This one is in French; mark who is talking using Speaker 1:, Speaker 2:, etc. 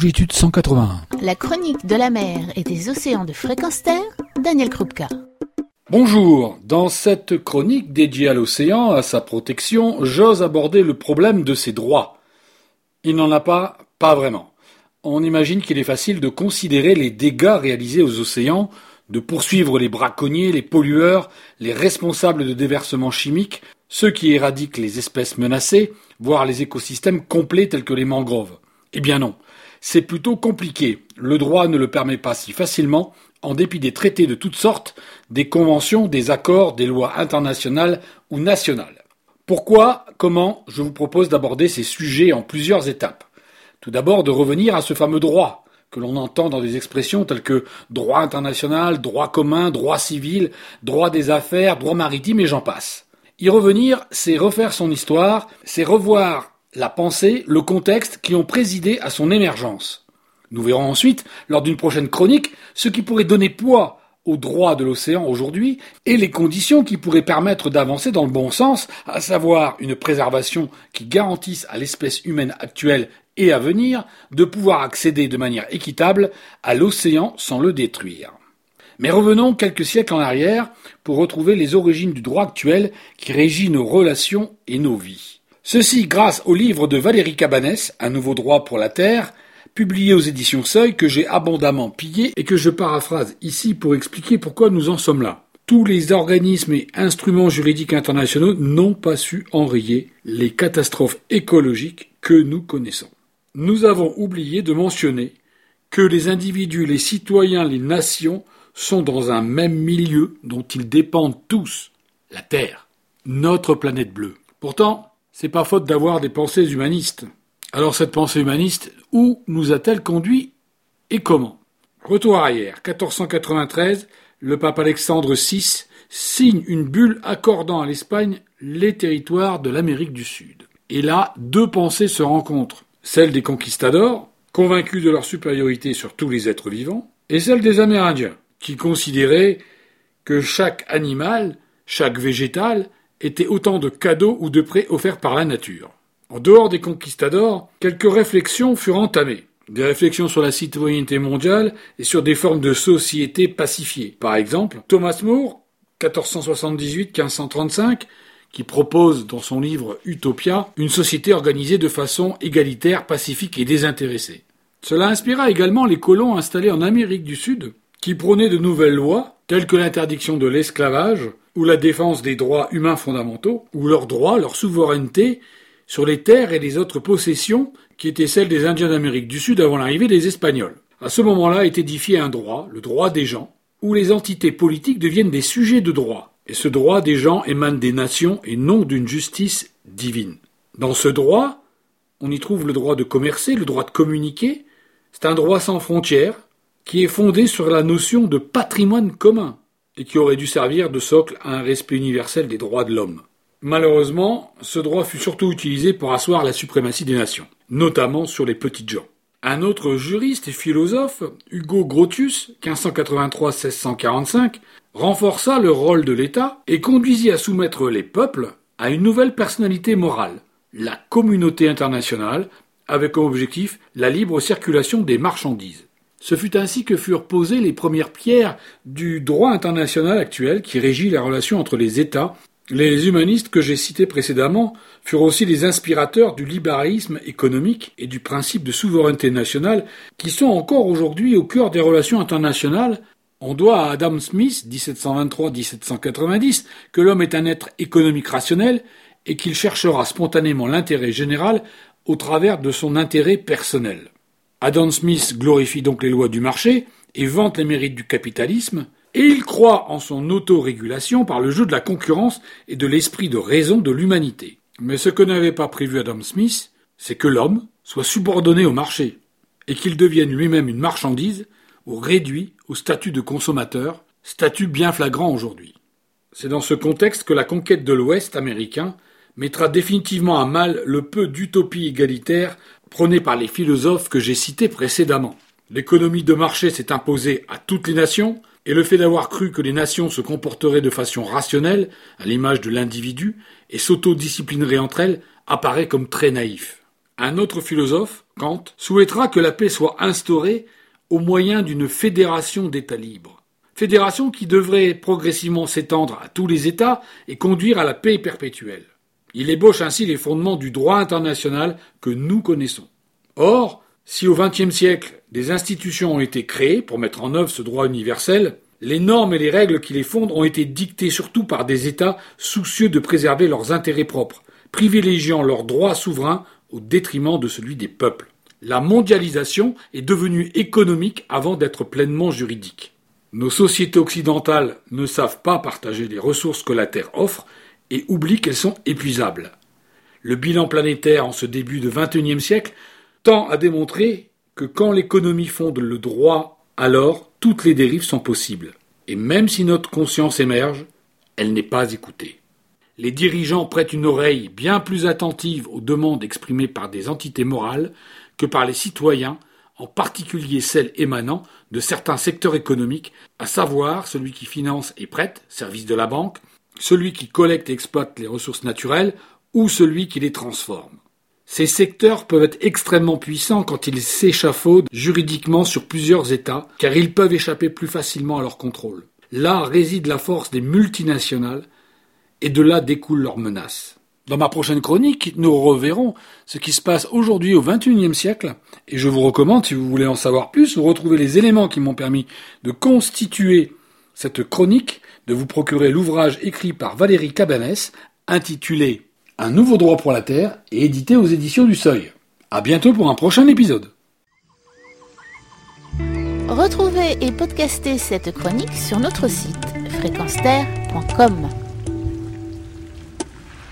Speaker 1: Longitude 181.
Speaker 2: La chronique de la mer et des océans de fréquence terre, Daniel Krupka.
Speaker 3: Bonjour, dans cette chronique dédiée à l'océan, à sa protection, j'ose aborder le problème de ses droits. Il n'en a pas, pas vraiment. On imagine qu'il est facile de considérer les dégâts réalisés aux océans, de poursuivre les braconniers, les pollueurs, les responsables de déversements chimiques, ceux qui éradiquent les espèces menacées, voire les écosystèmes complets tels que les mangroves. Eh bien non, c'est plutôt compliqué. Le droit ne le permet pas si facilement, en dépit des traités de toutes sortes, des conventions, des accords, des lois internationales ou nationales. Pourquoi, comment, je vous propose d'aborder ces sujets en plusieurs étapes. Tout d'abord de revenir à ce fameux droit, que l'on entend dans des expressions telles que droit international, droit commun, droit civil, droit des affaires, droit maritime et j'en passe. Y revenir, c'est refaire son histoire, c'est revoir la pensée, le contexte qui ont présidé à son émergence. Nous verrons ensuite, lors d'une prochaine chronique, ce qui pourrait donner poids au droit de l'océan aujourd'hui et les conditions qui pourraient permettre d'avancer dans le bon sens, à savoir une préservation qui garantisse à l'espèce humaine actuelle et à venir de pouvoir accéder de manière équitable à l'océan sans le détruire. Mais revenons quelques siècles en arrière pour retrouver les origines du droit actuel qui régit nos relations et nos vies. Ceci grâce au livre de Valérie Cabanès, Un nouveau droit pour la Terre, publié aux éditions Seuil, que j'ai abondamment pillé et que je paraphrase ici pour expliquer pourquoi nous en sommes là. Tous les organismes et instruments juridiques internationaux n'ont pas su enrayer les catastrophes écologiques que nous connaissons. Nous avons oublié de mentionner que les individus, les citoyens, les nations sont dans un même milieu dont ils dépendent tous, la Terre, notre planète bleue. Pourtant, c'est pas faute d'avoir des pensées humanistes. Alors cette pensée humaniste, où nous a-t-elle conduit et comment? Retour arrière, 1493, le pape Alexandre VI signe une bulle accordant à l'Espagne les territoires de l'Amérique du Sud. Et là, deux pensées se rencontrent. Celle des conquistadors, convaincus de leur supériorité sur tous les êtres vivants, et celle des Amérindiens, qui considéraient que chaque animal, chaque végétal, était autant de cadeaux ou de prêts offerts par la nature. En dehors des conquistadors, quelques réflexions furent entamées. Des réflexions sur la citoyenneté mondiale et sur des formes de société pacifiées. Par exemple, Thomas More, 1478-1535, qui propose dans son livre Utopia une société organisée de façon égalitaire, pacifique et désintéressée. Cela inspira également les colons installés en Amérique du Sud, qui prônaient de nouvelles lois, telles que l'interdiction de l'esclavage, ou la défense des droits humains fondamentaux, ou leurs droits, leur souveraineté sur les terres et les autres possessions qui étaient celles des Indiens d'Amérique du Sud avant l'arrivée des Espagnols. À ce moment-là est édifié un droit, le droit des gens, où les entités politiques deviennent des sujets de droit. Et ce droit des gens émane des nations et non d'une justice divine. Dans ce droit, on y trouve le droit de commercer, le droit de communiquer. C'est un droit sans frontières qui est fondé sur la notion de patrimoine commun et qui aurait dû servir de socle à un respect universel des droits de l'homme. Malheureusement, ce droit fut surtout utilisé pour asseoir la suprématie des nations, notamment sur les petites gens. Un autre juriste et philosophe, Hugo Grotius, 1583-1645, renforça le rôle de l'État et conduisit à soumettre les peuples à une nouvelle personnalité morale, la communauté internationale, avec comme objectif la libre circulation des marchandises. Ce fut ainsi que furent posées les premières pierres du droit international actuel qui régit la relation entre les États les humanistes que j'ai cités précédemment furent aussi les inspirateurs du libéralisme économique et du principe de souveraineté nationale qui sont encore aujourd'hui au cœur des relations internationales. On doit à Adam Smith, 1723-1790, que l'homme est un être économique rationnel et qu'il cherchera spontanément l'intérêt général au travers de son intérêt personnel. Adam Smith glorifie donc les lois du marché et vante les mérites du capitalisme, et il croit en son autorégulation par le jeu de la concurrence et de l'esprit de raison de l'humanité. Mais ce que n'avait pas prévu Adam Smith, c'est que l'homme soit subordonné au marché, et qu'il devienne lui-même une marchandise ou réduit au statut de consommateur, statut bien flagrant aujourd'hui. C'est dans ce contexte que la conquête de l'Ouest américain mettra définitivement à mal le peu d'utopie égalitaire prônée par les philosophes que j'ai cités précédemment. L'économie de marché s'est imposée à toutes les nations, et le fait d'avoir cru que les nations se comporteraient de façon rationnelle, à l'image de l'individu, et s'autodisciplineraient entre elles, apparaît comme très naïf. Un autre philosophe, Kant, souhaitera que la paix soit instaurée au moyen d'une fédération d'États libres. Fédération qui devrait progressivement s'étendre à tous les États et conduire à la paix perpétuelle. Il ébauche ainsi les fondements du droit international que nous connaissons. Or, si au XXe siècle des institutions ont été créées pour mettre en œuvre ce droit universel, les normes et les règles qui les fondent ont été dictées surtout par des États soucieux de préserver leurs intérêts propres, privilégiant leurs droits souverains au détriment de celui des peuples. La mondialisation est devenue économique avant d'être pleinement juridique. Nos sociétés occidentales ne savent pas partager les ressources que la Terre offre et oublient qu'elles sont épuisables. Le bilan planétaire en ce début de XXIe siècle tend à démontrer que quand l'économie fonde le droit, alors toutes les dérives sont possibles. Et même si notre conscience émerge, elle n'est pas écoutée. Les dirigeants prêtent une oreille bien plus attentive aux demandes exprimées par des entités morales que par les citoyens, en particulier celles émanant de certains secteurs économiques, à savoir celui qui finance et prête, service de la banque, celui qui collecte et exploite les ressources naturelles, ou celui qui les transforme. Ces secteurs peuvent être extrêmement puissants quand ils s'échafaudent juridiquement sur plusieurs États, car ils peuvent échapper plus facilement à leur contrôle. Là réside la force des multinationales, et de là découlent leurs menaces. Dans ma prochaine chronique, nous reverrons ce qui se passe aujourd'hui au XXIe siècle, et je vous recommande, si vous voulez en savoir plus, ou retrouver les éléments qui m'ont permis de constituer cette chronique, de vous procurer l'ouvrage écrit par Valérie Cabanès, intitulé Un nouveau droit pour la Terre, et édité aux éditions du Seuil. À bientôt pour un prochain épisode.
Speaker 2: Retrouvez et podcastez cette chronique sur notre site fréquenceterre.com.